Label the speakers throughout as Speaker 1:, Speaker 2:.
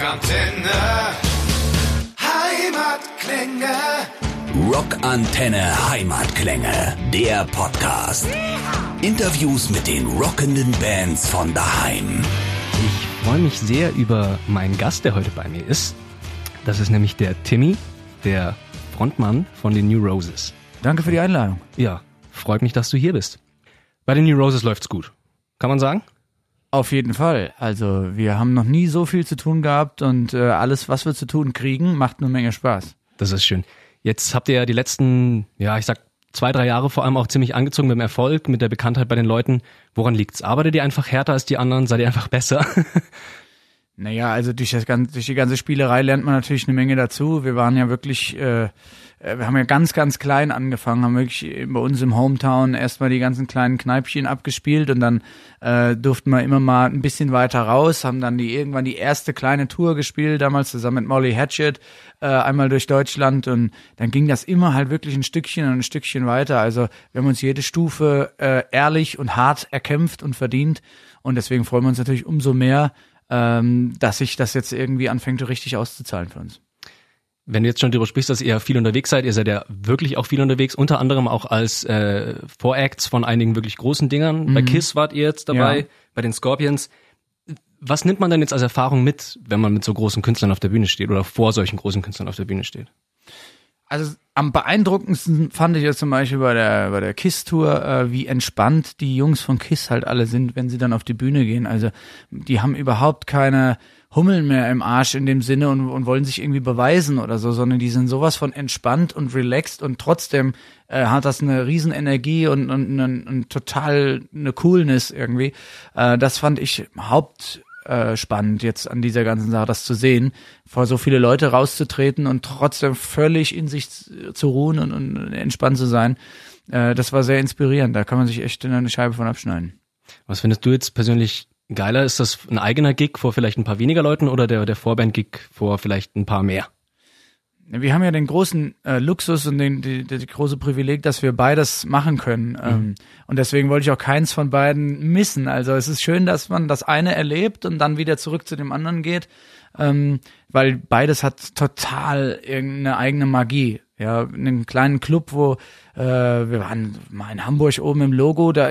Speaker 1: Rockantenne. Heimatklänge.
Speaker 2: Rockantenne Heimatklänge, der Podcast. Interviews mit den rockenden Bands von daheim.
Speaker 3: Ich freue mich sehr über meinen Gast, der heute bei mir ist. Das ist nämlich der Timmy, der Frontmann von den New Roses.
Speaker 4: Danke für die Einladung.
Speaker 3: Ja, freut mich, dass du hier bist. Bei den New Roses läuft's gut. Kann man sagen?
Speaker 4: Auf jeden Fall. Also wir haben noch nie so viel zu tun gehabt und äh, alles, was wir zu tun kriegen, macht eine Menge Spaß.
Speaker 3: Das ist schön. Jetzt habt ihr ja die letzten, ja, ich sag zwei, drei Jahre vor allem auch ziemlich angezogen mit dem Erfolg, mit der Bekanntheit bei den Leuten. Woran liegt's? Arbeitet ihr einfach härter als die anderen? Seid ihr einfach besser?
Speaker 4: Naja, also durch, das ganze, durch die ganze Spielerei lernt man natürlich eine Menge dazu. Wir waren ja wirklich, äh, äh, wir haben ja ganz, ganz klein angefangen, haben wirklich bei uns im Hometown erstmal die ganzen kleinen Kneipchen abgespielt und dann äh, durften wir immer mal ein bisschen weiter raus, haben dann die irgendwann die erste kleine Tour gespielt, damals zusammen mit Molly Hatchet, äh, einmal durch Deutschland und dann ging das immer halt wirklich ein Stückchen und ein Stückchen weiter. Also wir haben uns jede Stufe äh, ehrlich und hart erkämpft und verdient und deswegen freuen wir uns natürlich umso mehr, ähm, dass sich das jetzt irgendwie anfängt, richtig auszuzahlen für uns.
Speaker 3: Wenn du jetzt schon darüber sprichst, dass ihr viel unterwegs seid, ihr seid ja wirklich auch viel unterwegs, unter anderem auch als äh, Voracts von einigen wirklich großen Dingern. Mhm. Bei KISS wart ihr jetzt dabei, ja. bei den Scorpions. Was nimmt man denn jetzt als Erfahrung mit, wenn man mit so großen Künstlern auf der Bühne steht oder vor solchen großen Künstlern auf der Bühne steht?
Speaker 4: Also am beeindruckendsten fand ich ja zum Beispiel bei der, bei der KISS-Tour, äh, wie entspannt die Jungs von KISS halt alle sind, wenn sie dann auf die Bühne gehen. Also die haben überhaupt keine Hummeln mehr im Arsch in dem Sinne und, und wollen sich irgendwie beweisen oder so, sondern die sind sowas von entspannt und relaxed und trotzdem äh, hat das eine riesen Energie und, und, und, und total eine Coolness irgendwie. Äh, das fand ich Haupt äh, spannend jetzt an dieser ganzen Sache, das zu sehen, vor so viele Leute rauszutreten und trotzdem völlig in sich zu ruhen und, und entspannt zu sein. Äh, das war sehr inspirierend. Da kann man sich echt eine Scheibe von abschneiden.
Speaker 3: Was findest du jetzt persönlich geiler? Ist das ein eigener Gig vor vielleicht ein paar weniger Leuten oder der, der Vorband-Gig vor vielleicht ein paar mehr?
Speaker 4: Wir haben ja den großen äh, Luxus und den, die, die, die große Privileg, dass wir beides machen können. Mhm. Ähm, und deswegen wollte ich auch keins von beiden missen. Also es ist schön, dass man das eine erlebt und dann wieder zurück zu dem anderen geht, ähm, weil beides hat total irgendeine eigene Magie. Ja, in einem kleinen Club, wo äh, wir waren mal in Hamburg oben im Logo, da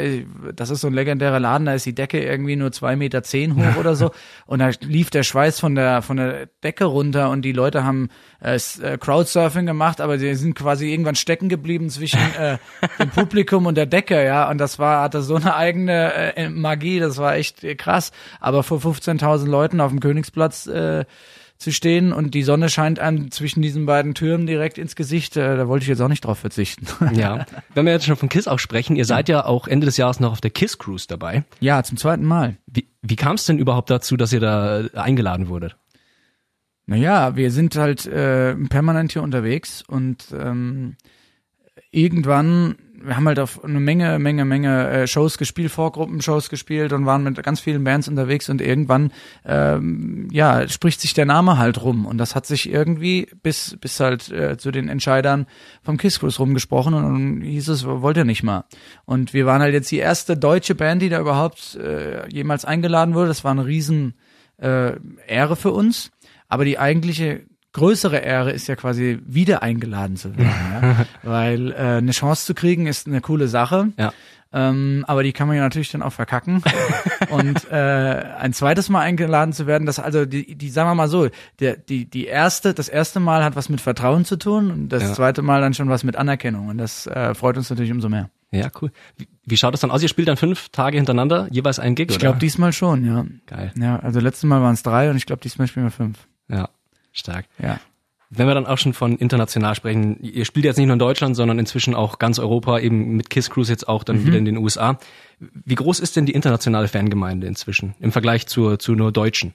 Speaker 4: das ist so ein legendärer Laden, da ist die Decke irgendwie nur zwei Meter zehn hoch oder so. Und da lief der Schweiß von der von der Decke runter und die Leute haben äh, äh Crowdsurfing gemacht, aber sie sind quasi irgendwann stecken geblieben zwischen äh, dem Publikum und der Decke, ja. Und das war hatte so eine eigene äh, Magie, das war echt krass, aber vor 15.000 Leuten auf dem Königsplatz äh, zu stehen und die Sonne scheint einem zwischen diesen beiden Türmen direkt ins Gesicht. Äh, da wollte ich jetzt auch nicht drauf verzichten.
Speaker 3: Ja, wenn wir jetzt schon von KISS auch sprechen, ihr seid ja auch Ende des Jahres noch auf der KISS Cruise dabei.
Speaker 4: Ja, zum zweiten Mal.
Speaker 3: Wie, wie kam es denn überhaupt dazu, dass ihr da eingeladen wurdet?
Speaker 4: Naja, wir sind halt äh, permanent hier unterwegs und ähm, irgendwann wir haben halt auf eine Menge, Menge, Menge äh, Shows gespielt, Vorgruppenshows gespielt und waren mit ganz vielen Bands unterwegs und irgendwann, ähm, ja, spricht sich der Name halt rum und das hat sich irgendwie bis, bis halt äh, zu den Entscheidern vom Kiss Cruise rumgesprochen und dann hieß es, wollt ihr nicht mal. Und wir waren halt jetzt die erste deutsche Band, die da überhaupt äh, jemals eingeladen wurde. Das war eine riesen äh, Ehre für uns. Aber die eigentliche größere Ehre ist ja quasi wieder eingeladen zu werden, ja? weil äh, eine Chance zu kriegen ist eine coole Sache.
Speaker 3: Ja.
Speaker 4: Ähm, aber die kann man ja natürlich dann auch verkacken. und äh, ein zweites Mal eingeladen zu werden, das also die, die sagen wir mal so, der, die, die erste, das erste Mal hat was mit Vertrauen zu tun und das ja. zweite Mal dann schon was mit Anerkennung. Und das äh, freut uns natürlich umso mehr.
Speaker 3: Ja, cool. Wie, wie schaut das dann aus? Ihr spielt dann fünf Tage hintereinander, jeweils ein Gig,
Speaker 4: Ich glaube diesmal schon, ja.
Speaker 3: Geil.
Speaker 4: Ja, also letztes Mal waren es drei und ich glaube diesmal spielen wir fünf.
Speaker 3: Ja. Stark.
Speaker 4: Ja.
Speaker 3: Wenn wir dann auch schon von international sprechen, ihr spielt jetzt nicht nur in Deutschland, sondern inzwischen auch ganz Europa, eben mit Kiss Cruise jetzt auch dann mhm. wieder in den USA. Wie groß ist denn die internationale Fangemeinde inzwischen im Vergleich zur, zu nur Deutschen?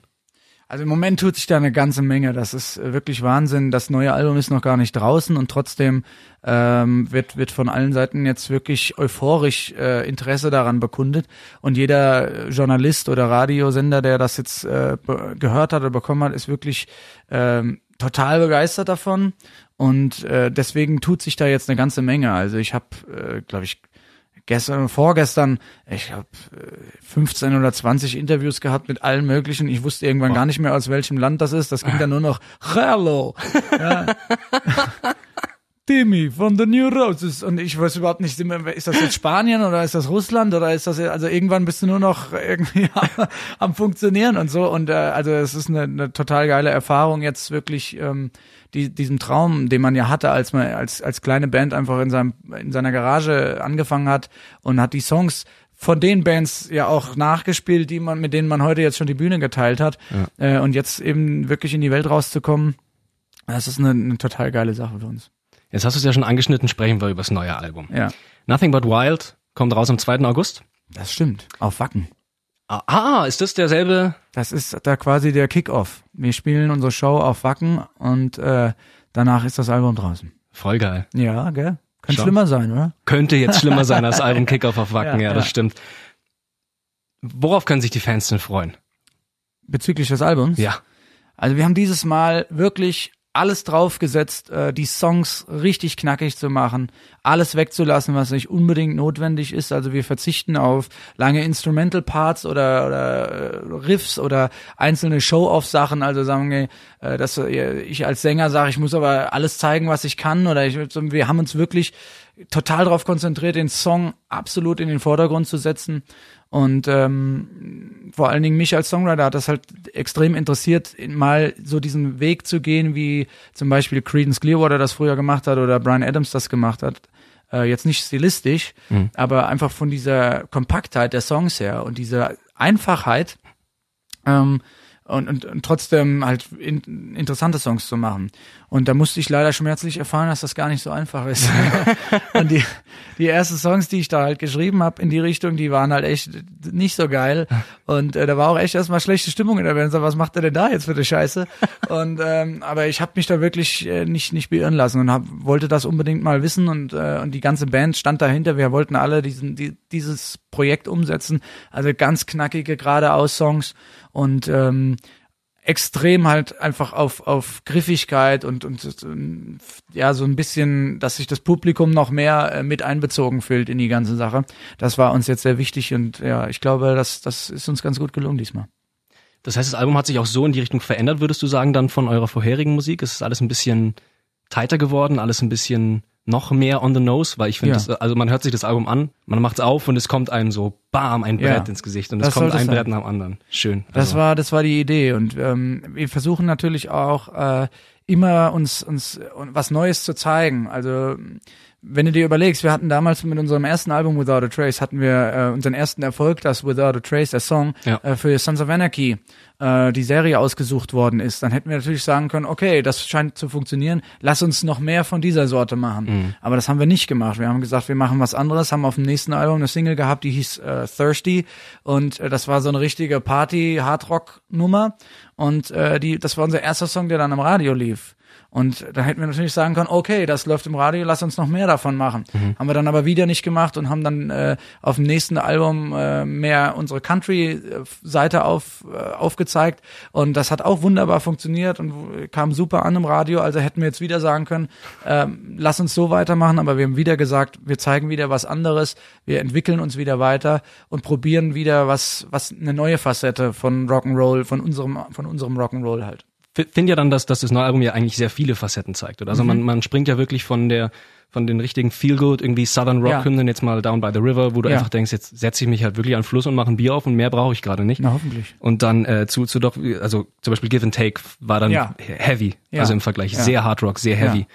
Speaker 4: Also im Moment tut sich da eine ganze Menge. Das ist äh, wirklich Wahnsinn. Das neue Album ist noch gar nicht draußen und trotzdem ähm, wird, wird von allen Seiten jetzt wirklich euphorisch äh, Interesse daran bekundet. Und jeder Journalist oder Radiosender, der das jetzt äh, gehört hat oder bekommen hat, ist wirklich ähm, total begeistert davon. Und äh, deswegen tut sich da jetzt eine ganze Menge. Also ich habe, äh, glaube ich, gestern, vorgestern, ich habe 15 oder 20 Interviews gehabt mit allen möglichen. Ich wusste irgendwann oh. gar nicht mehr, aus welchem Land das ist. Das ging dann nur noch Hello. Ja. Timmy von The New Roses. Und ich weiß überhaupt nicht, ist das jetzt Spanien oder ist das Russland oder ist das, also irgendwann bist du nur noch irgendwie am, am Funktionieren und so. Und äh, also es ist eine, eine total geile Erfahrung, jetzt wirklich ähm, die, diesem Traum, den man ja hatte, als man als, als kleine Band einfach in, seinem, in seiner Garage angefangen hat und hat die Songs von den Bands ja auch nachgespielt, die man, mit denen man heute jetzt schon die Bühne geteilt hat. Ja. Äh, und jetzt eben wirklich in die Welt rauszukommen, das ist eine, eine total geile Sache für uns.
Speaker 3: Jetzt hast du es ja schon angeschnitten, sprechen wir über das neue Album.
Speaker 4: Ja.
Speaker 3: Nothing But Wild kommt raus am 2. August.
Speaker 4: Das stimmt. Auf Wacken.
Speaker 3: Ah, ah, ist das derselbe?
Speaker 4: Das ist da quasi der Kickoff. Wir spielen unsere Show auf Wacken und äh, danach ist das Album draußen.
Speaker 3: Voll geil.
Speaker 4: Ja, gell? Könnte schlimmer sein, oder?
Speaker 3: Könnte jetzt schlimmer sein als Album Kickoff auf Wacken, ja, ja, das ja. stimmt. Worauf können sich die Fans denn freuen?
Speaker 4: Bezüglich des Albums?
Speaker 3: Ja.
Speaker 4: Also wir haben dieses Mal wirklich alles draufgesetzt, äh, die Songs richtig knackig zu machen, alles wegzulassen, was nicht unbedingt notwendig ist. Also wir verzichten auf lange Instrumental Parts oder, oder äh, Riffs oder einzelne Show-off-Sachen. Also sagen wir, äh, dass äh, ich als Sänger sage, ich muss aber alles zeigen, was ich kann. Oder ich, wir haben uns wirklich total darauf konzentriert, den Song absolut in den Vordergrund zu setzen. Und ähm, vor allen Dingen mich als Songwriter hat das halt extrem interessiert, mal so diesen Weg zu gehen, wie zum Beispiel Creedence Clearwater das früher gemacht hat oder Brian Adams das gemacht hat. Äh, jetzt nicht stilistisch, mhm. aber einfach von dieser Kompaktheit der Songs her und dieser Einfachheit. Ähm, und, und, und trotzdem halt in, interessante Songs zu machen. Und da musste ich leider schmerzlich erfahren, dass das gar nicht so einfach ist. und die, die ersten Songs, die ich da halt geschrieben habe in die Richtung, die waren halt echt nicht so geil. Und äh, da war auch echt erstmal schlechte Stimmung in der Band. So, was macht er denn da jetzt für die Scheiße? Und ähm, aber ich habe mich da wirklich äh, nicht nicht beirren lassen und hab, wollte das unbedingt mal wissen und äh, und die ganze Band stand dahinter. Wir wollten alle diesen die, dieses Projekt umsetzen. Also ganz knackige geradeaus Songs und ähm, extrem halt einfach auf, auf Griffigkeit und, und, und ja, so ein bisschen, dass sich das Publikum noch mehr äh, mit einbezogen fühlt in die ganze Sache. Das war uns jetzt sehr wichtig und ja, ich glaube, das, das ist uns ganz gut gelungen diesmal.
Speaker 3: Das heißt, das Album hat sich auch so in die Richtung verändert, würdest du sagen, dann von eurer vorherigen Musik? Ist es alles ein bisschen tighter geworden, alles ein bisschen noch mehr on the nose, weil ich finde, ja. also man hört sich das Album an, man macht's auf und es kommt einem so bam ein Brett ja. ins Gesicht und es kommt ein Brett nach dem anderen. Schön.
Speaker 4: Also. Das war das war die Idee und ähm, wir versuchen natürlich auch äh, immer uns uns was Neues zu zeigen. Also wenn du dir überlegst, wir hatten damals mit unserem ersten Album Without a Trace hatten wir äh, unseren ersten Erfolg, das Without a Trace, der Song ja. äh, für Sons of Anarchy äh, die Serie ausgesucht worden ist, dann hätten wir natürlich sagen können, okay, das scheint zu funktionieren, lass uns noch mehr von dieser Sorte machen. Mhm. Aber das haben wir nicht gemacht. Wir haben gesagt, wir machen was anderes, haben auf dem nächsten Album eine Single gehabt, die hieß äh, Thirsty und äh, das war so eine richtige Party-Hardrock-Nummer und äh, die, das war unser erster Song, der dann im Radio lief. Und da hätten wir natürlich sagen können, okay, das läuft im Radio, lass uns noch mehr davon machen. Mhm. Haben wir dann aber wieder nicht gemacht und haben dann äh, auf dem nächsten Album äh, mehr unsere Country-Seite auf, äh, aufgezeigt. Und das hat auch wunderbar funktioniert und kam super an im Radio. Also hätten wir jetzt wieder sagen können, äh, lass uns so weitermachen. Aber wir haben wieder gesagt, wir zeigen wieder was anderes, wir entwickeln uns wieder weiter und probieren wieder was, was eine neue Facette von Rock'n'Roll, von unserem, von unserem Rock'n'Roll halt
Speaker 3: finde ja dann, dass, dass das neue Album ja eigentlich sehr viele Facetten zeigt. Oder? Also mhm. man, man springt ja wirklich von der von den richtigen Feel-Good, irgendwie Southern Rock-Hymnen, ja. jetzt mal Down by the River, wo du ja. einfach denkst, jetzt setze ich mich halt wirklich an den Fluss und mache ein Bier auf und mehr brauche ich gerade nicht.
Speaker 4: Na, hoffentlich.
Speaker 3: Und dann äh, zu, zu doch, also zum Beispiel Give and Take war dann ja. heavy, also im Vergleich sehr Hard Rock, sehr heavy.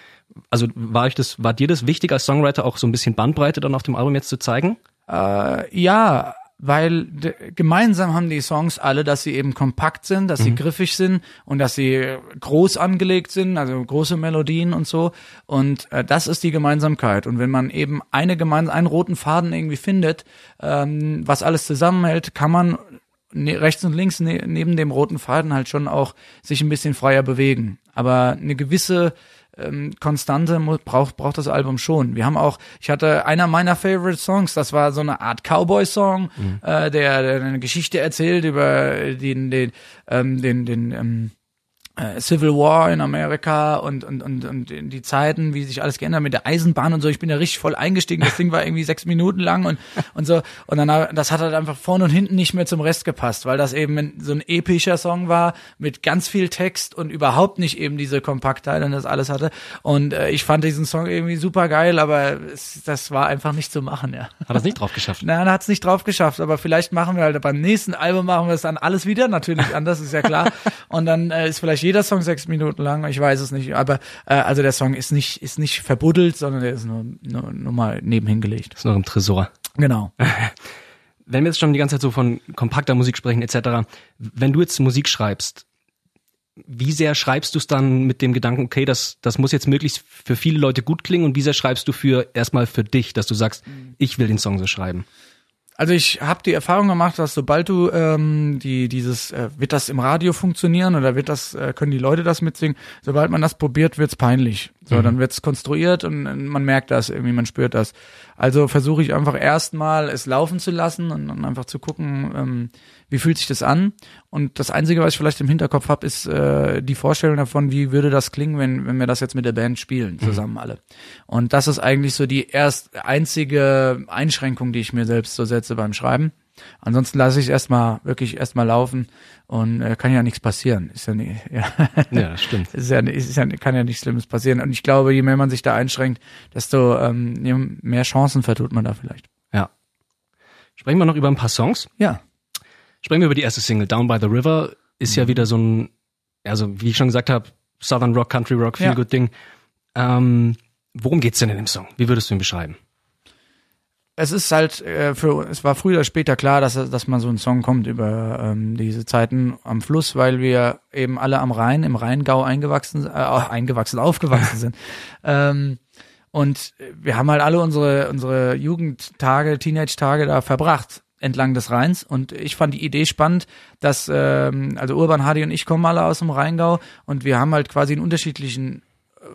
Speaker 3: Also war ich das, war dir das wichtig als Songwriter auch so ein bisschen Bandbreite dann auf dem Album jetzt zu zeigen?
Speaker 4: Äh, ja, weil gemeinsam haben die Songs alle, dass sie eben kompakt sind, dass mhm. sie griffig sind und dass sie groß angelegt sind, also große Melodien und so. Und äh, das ist die Gemeinsamkeit. Und wenn man eben eine gemein einen roten Faden irgendwie findet, ähm, was alles zusammenhält, kann man ne rechts und links ne neben dem roten Faden halt schon auch sich ein bisschen freier bewegen. Aber eine gewisse ähm, Konstante braucht braucht das Album schon. Wir haben auch, ich hatte einer meiner Favorite Songs, das war so eine Art Cowboy-Song, mhm. äh, der, der eine Geschichte erzählt über den den ähm, den den ähm, äh, Civil War in Amerika und, und, und, und die Zeiten, wie sich alles geändert mit der Eisenbahn und so. Ich bin da richtig voll eingestiegen. Das Ding war irgendwie sechs Minuten lang und, und so. Und dann, das hat halt einfach vorne und hinten nicht mehr zum Rest gepasst, weil das eben so ein epischer Song war mit ganz viel Text und überhaupt nicht eben diese Kompaktheit und das alles hatte. Und äh, ich fand diesen Song irgendwie super geil, aber es, das war einfach nicht zu machen, ja.
Speaker 3: Hat es nicht drauf geschafft?
Speaker 4: Nein, hat es nicht drauf geschafft, aber vielleicht machen wir halt beim nächsten Album machen wir es dann alles wieder, natürlich anders, ist ja klar. Und dann äh, ist vielleicht jeder Song sechs Minuten lang, ich weiß es nicht, aber äh, also der Song ist nicht ist nicht verbuddelt, sondern der ist nur, nur, nur mal nebenhin gelegt.
Speaker 3: Ist noch im Tresor.
Speaker 4: Genau.
Speaker 3: Wenn wir jetzt schon die ganze Zeit so von kompakter Musik sprechen etc., wenn du jetzt Musik schreibst, wie sehr schreibst du es dann mit dem Gedanken, okay, das, das muss jetzt möglichst für viele Leute gut klingen und wie sehr schreibst du für erstmal für dich, dass du sagst, ich will den Song so schreiben?
Speaker 4: Also ich habe die Erfahrung gemacht, dass sobald du ähm, die dieses äh, wird das im Radio funktionieren oder wird das äh, können die Leute das mitsingen, sobald man das probiert, wird's peinlich. So, mhm. dann wird's konstruiert und, man merkt das irgendwie, man spürt das. Also versuche ich einfach erstmal es laufen zu lassen und, und einfach zu gucken, ähm, wie fühlt sich das an? Und das Einzige, was ich vielleicht im Hinterkopf habe, ist äh, die Vorstellung davon, wie würde das klingen, wenn, wenn wir das jetzt mit der Band spielen, mhm. zusammen mhm. alle. Und das ist eigentlich so die erst einzige Einschränkung, die ich mir selbst so setze beim Schreiben. Ansonsten lasse ich es erstmal wirklich erstmal laufen und äh, kann ja nichts passieren. Ist ja nicht, ja,
Speaker 3: ja stimmt.
Speaker 4: ist ja, ist ja, kann ja nichts Schlimmes passieren. Und ich glaube, je mehr man sich da einschränkt, desto ähm, mehr Chancen vertut man da vielleicht.
Speaker 3: Ja. Sprechen wir noch über ein paar Songs.
Speaker 4: Ja.
Speaker 3: Sprechen wir über die erste Single, Down by the River, ist mhm. ja wieder so ein, also wie ich schon gesagt habe, Southern Rock, Country Rock, Feel ja. Good Ding. Ähm, worum geht's denn in dem Song? Wie würdest du ihn beschreiben?
Speaker 4: Es ist halt äh, für es war früher oder später klar, dass dass man so ein Song kommt über ähm, diese Zeiten am Fluss, weil wir eben alle am Rhein im Rheingau eingewachsen äh, eingewachsen aufgewachsen sind. Ähm, und wir haben halt alle unsere unsere Jugendtage, Teenage-Tage da verbracht entlang des Rheins und ich fand die Idee spannend, dass ähm, also Urban Hardy und ich kommen alle aus dem Rheingau und wir haben halt quasi in unterschiedlichen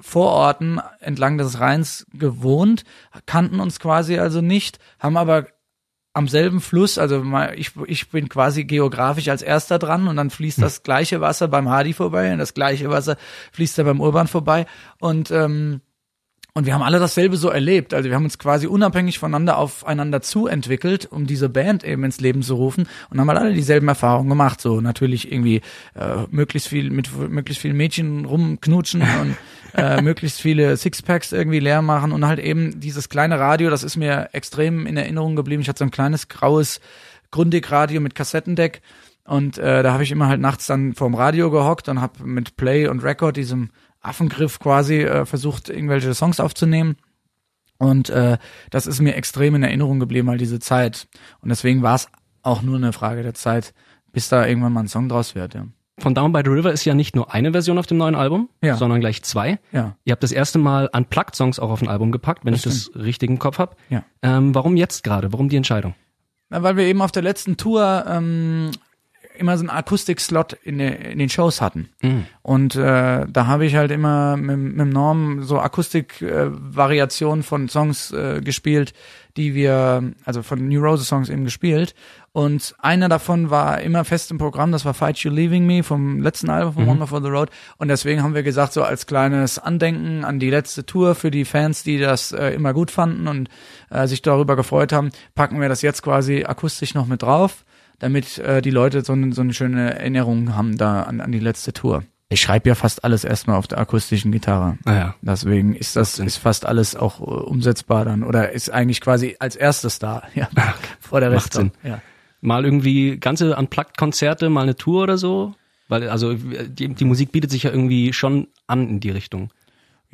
Speaker 4: Vororten entlang des Rheins gewohnt, kannten uns quasi also nicht, haben aber am selben Fluss, also ich, ich bin quasi geografisch als erster dran und dann fließt das gleiche Wasser beim Hardy vorbei und das gleiche Wasser fließt dann beim Urban vorbei. Und ähm, und wir haben alle dasselbe so erlebt. Also wir haben uns quasi unabhängig voneinander aufeinander zuentwickelt, um diese Band eben ins Leben zu rufen und haben halt alle dieselben Erfahrungen gemacht. So natürlich irgendwie äh, möglichst viel mit möglichst vielen Mädchen rumknutschen und äh, möglichst viele Sixpacks irgendwie leer machen und halt eben dieses kleine Radio, das ist mir extrem in Erinnerung geblieben. Ich hatte so ein kleines graues Grundig-Radio mit Kassettendeck und äh, da habe ich immer halt nachts dann vorm Radio gehockt und habe mit Play und Record diesem Affengriff quasi äh, versucht, irgendwelche Songs aufzunehmen. Und äh, das ist mir extrem in Erinnerung geblieben, all diese Zeit. Und deswegen war es auch nur eine Frage der Zeit, bis da irgendwann mal ein Song draus wird, ja.
Speaker 3: Von Down by the River ist ja nicht nur eine Version auf dem neuen Album, ja. sondern gleich zwei.
Speaker 4: Ja.
Speaker 3: Ihr habt das erste Mal Unplugged-Songs auch auf ein Album gepackt, wenn das ich stimmt. das richtig im Kopf habe.
Speaker 4: Ja.
Speaker 3: Ähm, warum jetzt gerade? Warum die Entscheidung?
Speaker 4: Na, weil wir eben auf der letzten Tour ähm, immer so einen Akustik-Slot in, in, den Shows hatten. Mhm. Und äh, da habe ich halt immer mit, mit Norm so Akustik-Variationen von Songs äh, gespielt, die wir, also von New Roses Songs eben gespielt. Und einer davon war immer fest im Programm, das war Fight You Leaving Me vom letzten Album von mhm. Wonder for the Road. Und deswegen haben wir gesagt, so als kleines Andenken an die letzte Tour für die Fans, die das äh, immer gut fanden und äh, sich darüber gefreut haben, packen wir das jetzt quasi akustisch noch mit drauf damit äh, die Leute so, eine so eine schöne Erinnerung haben da an, an die letzte Tour. Ich schreibe ja fast alles erstmal auf der akustischen Gitarre.
Speaker 3: Ah ja.
Speaker 4: Deswegen ist das ist fast alles auch uh, umsetzbar dann oder ist eigentlich quasi als erstes da, ja, vor der Rest. Macht Sinn. Ja.
Speaker 3: Mal irgendwie ganze Unplugged-Konzerte, mal eine Tour oder so? Weil also die, die Musik bietet sich ja irgendwie schon an in die Richtung.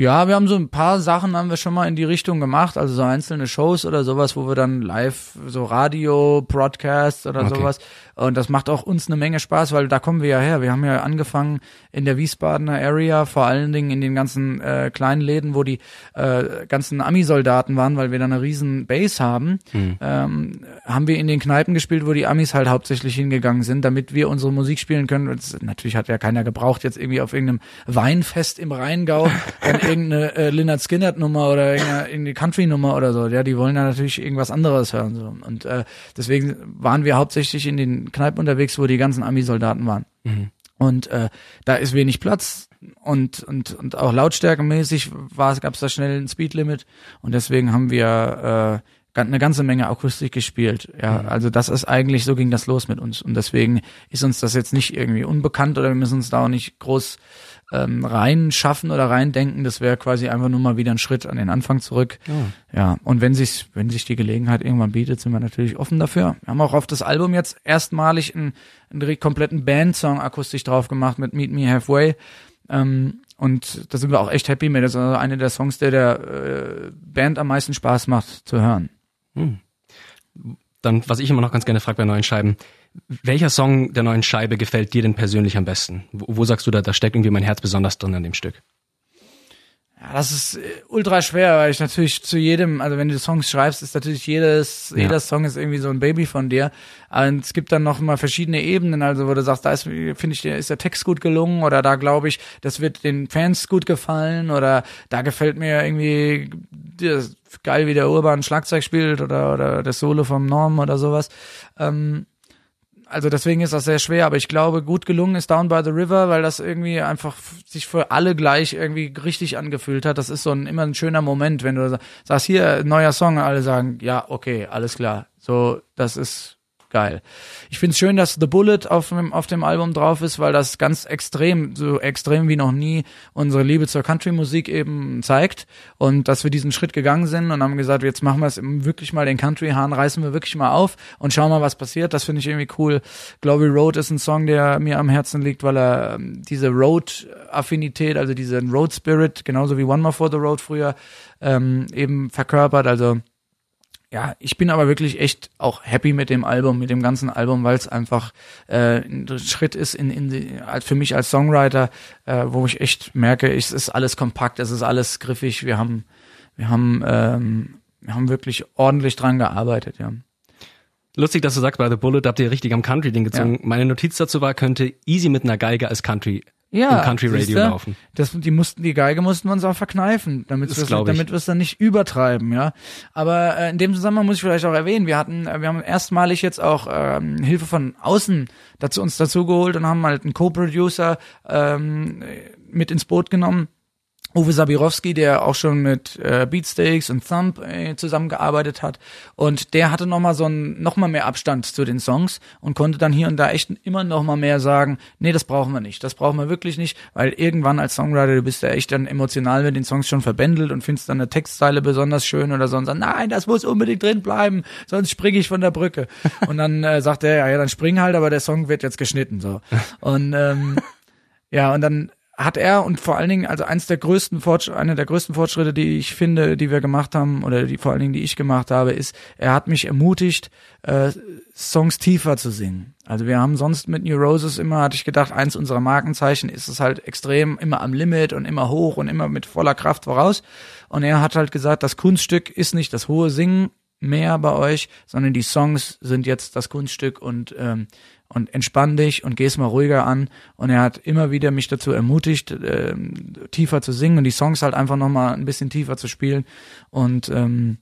Speaker 4: Ja, wir haben so ein paar Sachen haben wir schon mal in die Richtung gemacht, also so einzelne Shows oder sowas, wo wir dann live so Radio, Broadcast oder okay. sowas und das macht auch uns eine Menge Spaß, weil da kommen wir ja her. Wir haben ja angefangen in der Wiesbadener Area, vor allen Dingen in den ganzen äh, kleinen Läden, wo die äh, ganzen Ami-Soldaten waren, weil wir da eine riesen Base haben, hm. ähm, haben wir in den Kneipen gespielt, wo die Amis halt hauptsächlich hingegangen sind, damit wir unsere Musik spielen können. Das, natürlich hat ja keiner gebraucht, jetzt irgendwie auf irgendeinem Weinfest im Rheingau dann irgendeine äh, Lynyrd Skynyrd Nummer oder irgendeine, irgendeine Country Nummer oder so. Ja, die wollen ja natürlich irgendwas anderes hören so. Und äh, deswegen waren wir hauptsächlich in den Kneipen unterwegs, wo die ganzen Ami-Soldaten waren. Mhm. Und äh, da ist wenig Platz und, und, und auch lautstärkemäßig gab es da schnell ein Speedlimit und deswegen haben wir äh, eine ganze Menge Akustik gespielt. Ja, mhm. also das ist eigentlich, so ging das los mit uns. Und deswegen ist uns das jetzt nicht irgendwie unbekannt oder wir müssen uns da auch nicht groß ähm, rein schaffen oder rein denken, das wäre quasi einfach nur mal wieder ein Schritt an den Anfang zurück. Ja. ja, und wenn sich wenn sich die Gelegenheit irgendwann bietet, sind wir natürlich offen dafür. Wir haben auch auf das Album jetzt erstmalig einen, einen kompletten Band-Song akustisch drauf gemacht mit Meet Me Halfway. Ähm, und da sind wir auch echt happy mit. Das ist also einer der Songs, der der äh, Band am meisten Spaß macht zu hören. Hm.
Speaker 3: Dann, was ich immer noch ganz gerne frage bei neuen Scheiben, welcher Song der neuen Scheibe gefällt dir denn persönlich am besten? Wo, wo sagst du, da, da steckt irgendwie mein Herz besonders drin an dem Stück?
Speaker 4: Ja, das ist äh, ultra schwer, weil ich natürlich zu jedem, also wenn du Songs schreibst, ist natürlich jedes, ja. jeder Song ist irgendwie so ein Baby von dir. Und es gibt dann noch mal verschiedene Ebenen, also wo du sagst, da ist, finde ich, ist der Text gut gelungen oder da glaube ich, das wird den Fans gut gefallen oder da gefällt mir irgendwie geil, wie der Urban Schlagzeug spielt oder, oder das Solo vom Norm oder sowas. Ähm, also deswegen ist das sehr schwer, aber ich glaube, gut gelungen ist Down by the River, weil das irgendwie einfach sich für alle gleich irgendwie richtig angefühlt hat. Das ist so ein immer ein schöner Moment, wenn du sagst, hier, neuer Song, alle sagen, ja, okay, alles klar. So, das ist geil. Ich finde es schön, dass The Bullet auf dem, auf dem Album drauf ist, weil das ganz extrem, so extrem wie noch nie unsere Liebe zur Country-Musik eben zeigt und dass wir diesen Schritt gegangen sind und haben gesagt, jetzt machen wir es wirklich mal den Country-Hahn, reißen wir wirklich mal auf und schauen mal, was passiert. Das finde ich irgendwie cool. Glory Road ist ein Song, der mir am Herzen liegt, weil er ähm, diese Road-Affinität, also diesen Road-Spirit, genauso wie One More for the Road früher, ähm, eben verkörpert. Also ja, ich bin aber wirklich echt auch happy mit dem Album, mit dem ganzen Album, weil es einfach äh, ein Schritt ist in, in die, für mich als Songwriter, äh, wo ich echt merke, es ist alles kompakt, es ist alles griffig. Wir haben, wir haben, ähm, wir haben wirklich ordentlich dran gearbeitet, ja.
Speaker 3: Lustig, dass du sagst, bei The Bullet habt ihr richtig am Country-Ding gezogen. Ja. Meine Notiz dazu war, könnte easy mit einer Geige als Country ja, im Country Radio siehste, laufen.
Speaker 4: Das, die mussten, die Geige mussten wir uns auch verkneifen, damit wir damit wir es dann nicht übertreiben, ja. Aber äh, in dem Zusammenhang muss ich vielleicht auch erwähnen, wir hatten, äh, wir haben erstmalig jetzt auch ähm, Hilfe von außen dazu uns dazu geholt und haben halt einen Co-Producer ähm, mit ins Boot genommen Uwe Sabirowski, der auch schon mit äh, Beatsteaks und Thump äh, zusammengearbeitet hat. Und der hatte nochmal so ein, nochmal mehr Abstand zu den Songs und konnte dann hier und da echt immer nochmal mehr sagen, nee, das brauchen wir nicht. Das brauchen wir wirklich nicht, weil irgendwann als Songwriter, du bist ja echt dann emotional mit den Songs schon verbändelt und findest dann eine Textzeile besonders schön oder so und sagst, nein, das muss unbedingt drin bleiben, sonst springe ich von der Brücke. und dann äh, sagt er, ja, ja, dann spring halt, aber der Song wird jetzt geschnitten, so. Und, ähm, ja, und dann hat er und vor allen Dingen, also eins der größten Fortschritte, eine der größten Fortschritte, die ich finde, die wir gemacht haben, oder die vor allen Dingen, die ich gemacht habe, ist, er hat mich ermutigt, äh, Songs tiefer zu singen. Also wir haben sonst mit New Roses immer, hatte ich gedacht, eins unserer Markenzeichen ist es halt extrem immer am Limit und immer hoch und immer mit voller Kraft voraus. Und er hat halt gesagt, das Kunststück ist nicht das hohe Singen mehr bei euch, sondern die Songs sind jetzt das Kunststück und ähm, und entspann dich und geh's mal ruhiger an. Und er hat immer wieder mich dazu ermutigt, äh, tiefer zu singen und die Songs halt einfach nochmal ein bisschen tiefer zu spielen. Und ähm,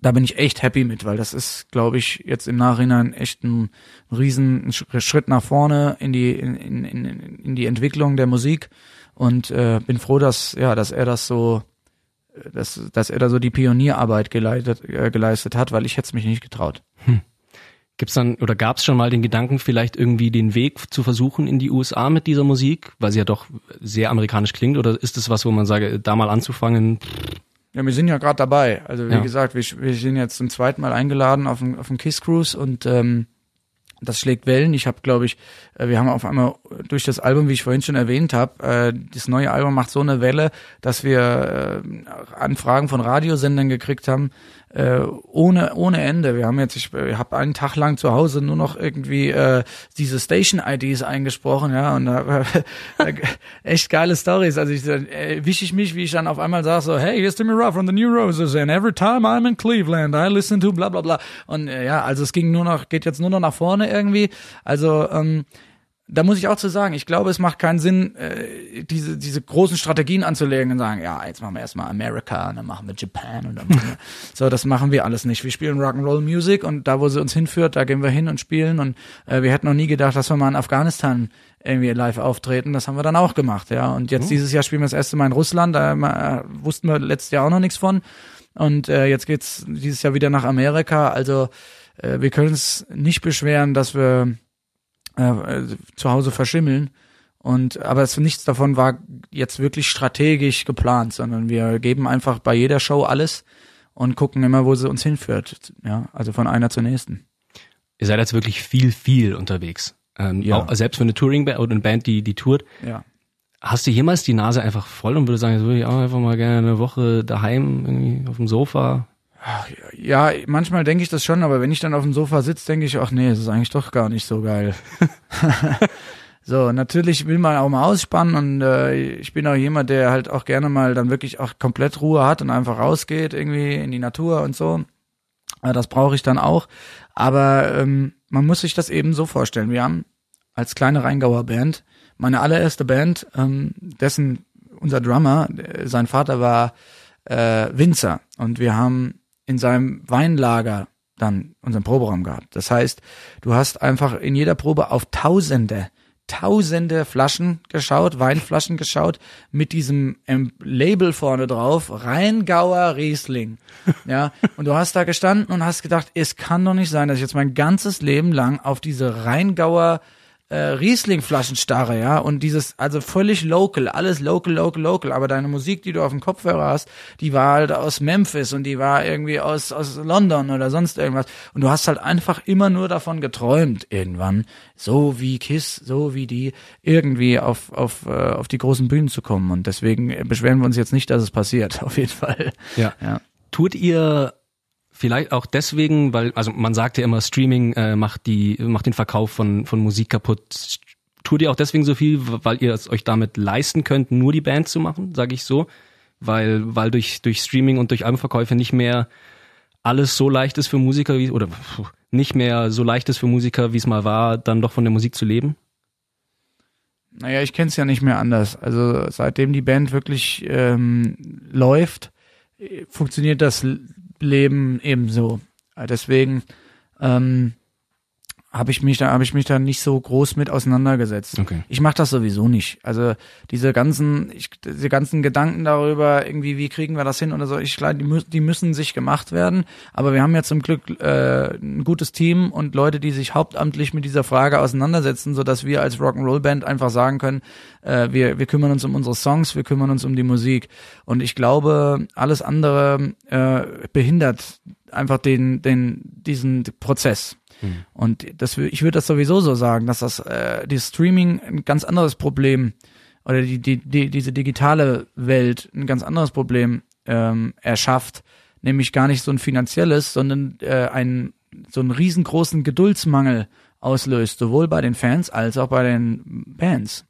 Speaker 4: da bin ich echt happy mit, weil das ist, glaube ich, jetzt im Nachhinein echt ein, riesen Schritt nach vorne in die in, in, in die Entwicklung der Musik und äh, bin froh, dass ja, dass er das so dass, dass er da so die Pionierarbeit geleitet, äh, geleistet hat, weil ich hätte es mich nicht getraut. Hm.
Speaker 3: Gibt's dann oder gab es schon mal den Gedanken, vielleicht irgendwie den Weg zu versuchen in die USA mit dieser Musik, weil sie ja doch sehr amerikanisch klingt? Oder ist es was, wo man sage, da mal anzufangen?
Speaker 4: Ja, wir sind ja gerade dabei. Also wie ja. gesagt, wir, wir sind jetzt zum zweiten Mal eingeladen auf dem auf dem Kiss Cruise und ähm, das schlägt Wellen. Ich habe, glaube ich, äh, wir haben auf einmal durch das Album, wie ich vorhin schon erwähnt habe, äh, das neue Album macht so eine Welle, dass wir äh, Anfragen von Radiosendern gekriegt haben, äh, ohne ohne Ende. Wir haben jetzt, ich, ich habe einen Tag lang zu Hause nur noch irgendwie äh, diese Station-IDs eingesprochen, ja, und äh, echt geile Stories. Also ich äh, wische ich mich, wie ich dann auf einmal sage so, hey, here's Timmy Ruff from the New Roses and every time I'm in Cleveland, I listen to bla bla bla. Und äh, ja, also es ging nur noch, geht jetzt nur noch nach vorne irgendwie. Also ähm, da muss ich auch zu sagen, ich glaube, es macht keinen Sinn, äh, diese, diese großen Strategien anzulegen und sagen, ja, jetzt machen wir erstmal America und dann machen wir Japan und dann machen wir, so, das machen wir alles nicht. Wir spielen Rock'n'Roll Music und da, wo sie uns hinführt, da gehen wir hin und spielen und äh, wir hätten noch nie gedacht, dass wir mal in Afghanistan irgendwie live auftreten. Das haben wir dann auch gemacht, ja. Und jetzt mhm. dieses Jahr spielen wir das erste Mal in Russland, da äh, wussten wir letztes Jahr auch noch nichts von. Und äh, jetzt geht's dieses Jahr wieder nach Amerika. Also äh, wir können es nicht beschweren, dass wir äh, zu Hause verschimmeln. Und aber es, nichts davon war jetzt wirklich strategisch geplant, sondern wir geben einfach bei jeder Show alles und gucken immer, wo sie uns hinführt. Ja, also von einer zur nächsten.
Speaker 3: Ihr seid jetzt wirklich viel, viel unterwegs. Ähm, ja. Auch, selbst für eine Touring-Band oder eine Band, die, die tourt.
Speaker 4: Ja.
Speaker 3: Hast du jemals die Nase einfach voll und würde sagen, jetzt würde ich auch einfach mal gerne eine Woche daheim irgendwie auf dem Sofa
Speaker 4: ja, manchmal denke ich das schon, aber wenn ich dann auf dem Sofa sitze, denke ich, ach nee, es ist eigentlich doch gar nicht so geil. so, natürlich will man auch mal ausspannen und äh, ich bin auch jemand, der halt auch gerne mal dann wirklich auch komplett Ruhe hat und einfach rausgeht irgendwie in die Natur und so. Äh, das brauche ich dann auch. Aber ähm, man muss sich das eben so vorstellen. Wir haben als kleine Rheingauer Band, meine allererste Band, ähm, dessen unser Drummer, sein Vater war äh, Winzer und wir haben in seinem Weinlager dann unseren Proberaum gehabt. Das heißt, du hast einfach in jeder Probe auf Tausende, Tausende Flaschen geschaut, Weinflaschen geschaut, mit diesem ähm, Label vorne drauf, Rheingauer Riesling. Ja, und du hast da gestanden und hast gedacht, es kann doch nicht sein, dass ich jetzt mein ganzes Leben lang auf diese Rheingauer äh, Riesling-Flaschen starre, ja, und dieses, also völlig local, alles local, local, local, aber deine Musik, die du auf dem Kopfhörer hast, die war halt aus Memphis und die war irgendwie aus, aus London oder sonst irgendwas und du hast halt einfach immer nur davon geträumt, irgendwann, so wie Kiss, so wie die, irgendwie auf, auf, äh, auf die großen Bühnen zu kommen und deswegen beschweren wir uns jetzt nicht, dass es passiert, auf jeden Fall.
Speaker 3: Ja. ja. Tut ihr Vielleicht auch deswegen, weil, also man sagt ja immer, Streaming äh, macht die, macht den Verkauf von, von Musik kaputt. Tut ihr auch deswegen so viel, weil ihr es euch damit leisten könnt, nur die Band zu machen, sage ich so? Weil, weil durch, durch Streaming und durch Albenverkäufe nicht mehr alles so leicht ist für Musiker, wie, oder nicht mehr so leicht ist für Musiker, wie es mal war, dann doch von der Musik zu leben?
Speaker 4: Naja, ich kenne es ja nicht mehr anders. Also seitdem die Band wirklich ähm, läuft, äh, funktioniert das Leben ebenso. Deswegen ähm, habe ich mich da habe ich mich da nicht so groß mit auseinandergesetzt.
Speaker 3: Okay.
Speaker 4: Ich mache das sowieso nicht. Also diese ganzen ich, diese ganzen Gedanken darüber irgendwie wie kriegen wir das hin oder so, ich glaube, die, die müssen sich gemacht werden, aber wir haben ja zum Glück äh, ein gutes Team und Leute, die sich hauptamtlich mit dieser Frage auseinandersetzen, so dass wir als Rock'n'Roll Band einfach sagen können, äh, wir wir kümmern uns um unsere Songs, wir kümmern uns um die Musik und ich glaube, alles andere äh, behindert einfach den den diesen Prozess. Mhm. Und das, ich würde das sowieso so sagen, dass das äh, die Streaming ein ganz anderes Problem oder die, die, die diese digitale Welt ein ganz anderes Problem ähm, erschafft, nämlich gar nicht so ein finanzielles, sondern äh, ein so einen riesengroßen Geduldsmangel auslöst, sowohl bei den Fans als auch bei den Bands.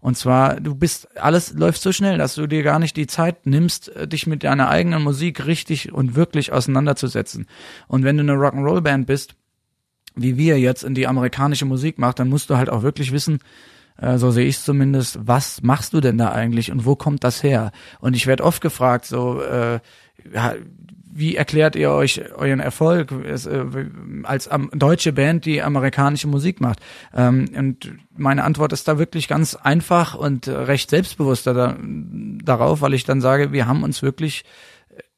Speaker 4: Und zwar, du bist, alles läuft so schnell, dass du dir gar nicht die Zeit nimmst, äh, dich mit deiner eigenen Musik richtig und wirklich auseinanderzusetzen. Und wenn du eine Rock'n'Roll-Band bist, wie wir jetzt in die amerikanische Musik macht, dann musst du halt auch wirklich wissen, äh, so sehe ich es zumindest, was machst du denn da eigentlich und wo kommt das her? Und ich werde oft gefragt, so äh, wie erklärt ihr euch euren Erfolg äh, als deutsche Band, die amerikanische Musik macht? Ähm, und meine Antwort ist da wirklich ganz einfach und recht selbstbewusster da, darauf, weil ich dann sage, wir haben uns wirklich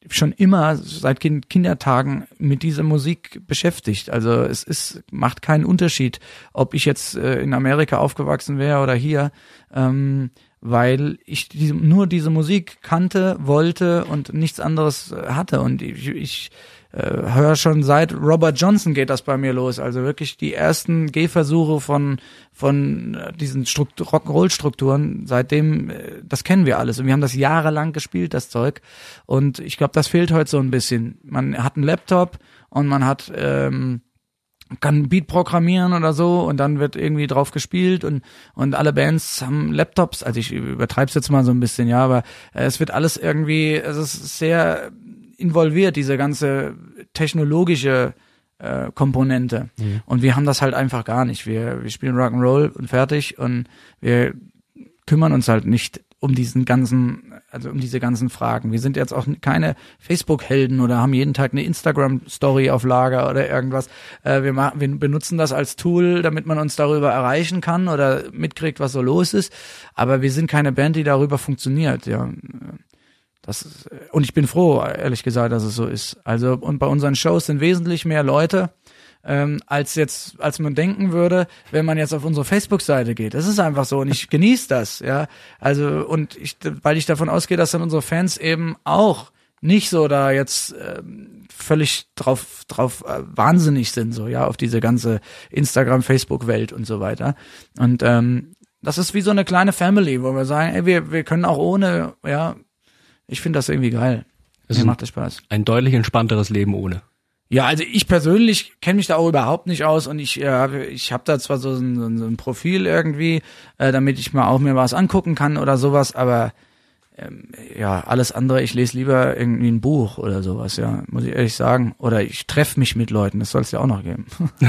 Speaker 4: schon immer seit kind Kindertagen mit dieser Musik beschäftigt. Also es ist macht keinen Unterschied, ob ich jetzt äh, in Amerika aufgewachsen wäre oder hier, ähm, weil ich diese, nur diese Musik kannte, wollte und nichts anderes äh, hatte. Und ich, ich äh, höre schon seit Robert Johnson geht das bei mir los. Also wirklich die ersten Gehversuche von von äh, diesen Rock'n'Roll-Strukturen. Seitdem, äh, das kennen wir alles und wir haben das jahrelang gespielt, das Zeug. Und ich glaube, das fehlt heute so ein bisschen. Man hat einen Laptop und man hat ähm, kann ein Beat programmieren oder so und dann wird irgendwie drauf gespielt und und alle Bands haben Laptops, also ich übertreib's jetzt mal so ein bisschen, ja, aber äh, es wird alles irgendwie, es ist sehr involviert, diese ganze technologische äh, Komponente. Mhm. Und wir haben das halt einfach gar nicht. Wir, wir spielen Rock'n'Roll und fertig und wir kümmern uns halt nicht um diesen ganzen, also um diese ganzen Fragen. Wir sind jetzt auch keine Facebook-Helden oder haben jeden Tag eine Instagram-Story auf Lager oder irgendwas. Äh, wir, machen, wir benutzen das als Tool, damit man uns darüber erreichen kann oder mitkriegt, was so los ist. Aber wir sind keine Band, die darüber funktioniert. Ja, das und ich bin froh, ehrlich gesagt, dass es so ist. Also und bei unseren Shows sind wesentlich mehr Leute ähm, als jetzt, als man denken würde, wenn man jetzt auf unsere Facebook-Seite geht. Das ist einfach so und ich genieße das, ja. Also und ich, weil ich davon ausgehe, dass dann unsere Fans eben auch nicht so da jetzt ähm, völlig drauf drauf äh, wahnsinnig sind so ja auf diese ganze Instagram Facebook Welt und so weiter und ähm, das ist wie so eine kleine Family wo wir sagen ey, wir wir können auch ohne ja ich finde das irgendwie geil
Speaker 3: es macht das Spaß ein deutlich entspannteres Leben ohne
Speaker 4: ja, also ich persönlich kenne mich da auch überhaupt nicht aus und ich äh, ich habe da zwar so ein, so ein Profil irgendwie, äh, damit ich mal auch mir was angucken kann oder sowas, aber ähm, ja, alles andere, ich lese lieber irgendwie ein Buch oder sowas, ja, muss ich ehrlich sagen. Oder ich treffe mich mit Leuten, das soll es ja auch noch geben.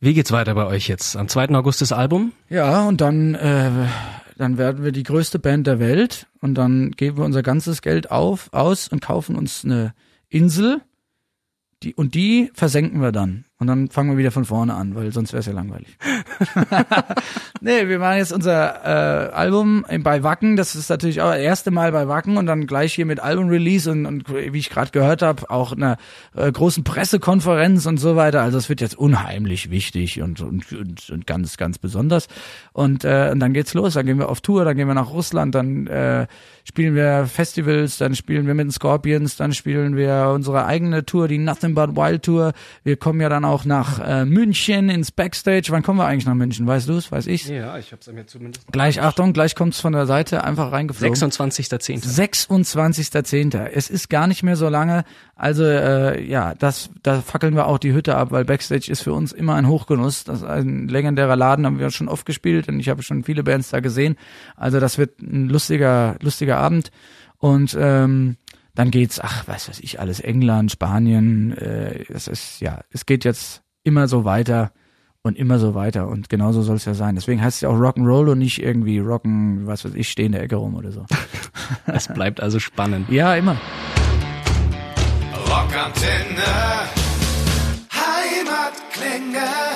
Speaker 3: Wie geht's weiter bei euch jetzt? Am 2. August das Album?
Speaker 4: Ja, und dann, äh, dann werden wir die größte Band der Welt und dann geben wir unser ganzes Geld auf, aus und kaufen uns eine Insel, die, und die versenken wir dann. Und dann fangen wir wieder von vorne an, weil sonst wäre es ja langweilig. nee, wir machen jetzt unser äh, Album bei Wacken. Das ist natürlich auch das erste Mal bei Wacken und dann gleich hier mit Album-Release und, und wie ich gerade gehört habe, auch einer äh, großen Pressekonferenz und so weiter. Also es wird jetzt unheimlich wichtig und, und, und, und ganz, ganz besonders. Und, äh, und dann geht's los. Dann gehen wir auf Tour, dann gehen wir nach Russland, dann äh, spielen wir Festivals, dann spielen wir mit den Scorpions, dann spielen wir unsere eigene Tour, die Nothing But Wild Tour. Wir kommen ja dann auch nach äh, München ins Backstage. Wann kommen wir eigentlich nach München? Weißt du es? Weiß ich's?
Speaker 3: Ja, ich hab's mir zumindest.
Speaker 4: Gleich, Achtung, gleich kommt's von der Seite einfach reingeflogen.
Speaker 3: 26.10.
Speaker 4: 26.10. Es ist gar nicht mehr so lange. Also äh, ja, das, da fackeln wir auch die Hütte ab, weil Backstage ist für uns immer ein Hochgenuss. Das ist ein legendärer Laden, haben wir schon oft gespielt und ich habe schon viele Bands da gesehen. Also das wird ein lustiger, lustiger Abend. Und ähm, dann geht's, ach, was weiß ich, alles England, Spanien, äh, es ist, ja, es geht jetzt immer so weiter und immer so weiter und genauso soll es ja sein. Deswegen heißt es ja auch Rock'n'Roll und nicht irgendwie Rock'n, was weiß ich, stehen der Ecke rum oder so.
Speaker 3: es bleibt also spannend.
Speaker 4: Ja, immer.
Speaker 2: Rockantenne. Heimatklänge.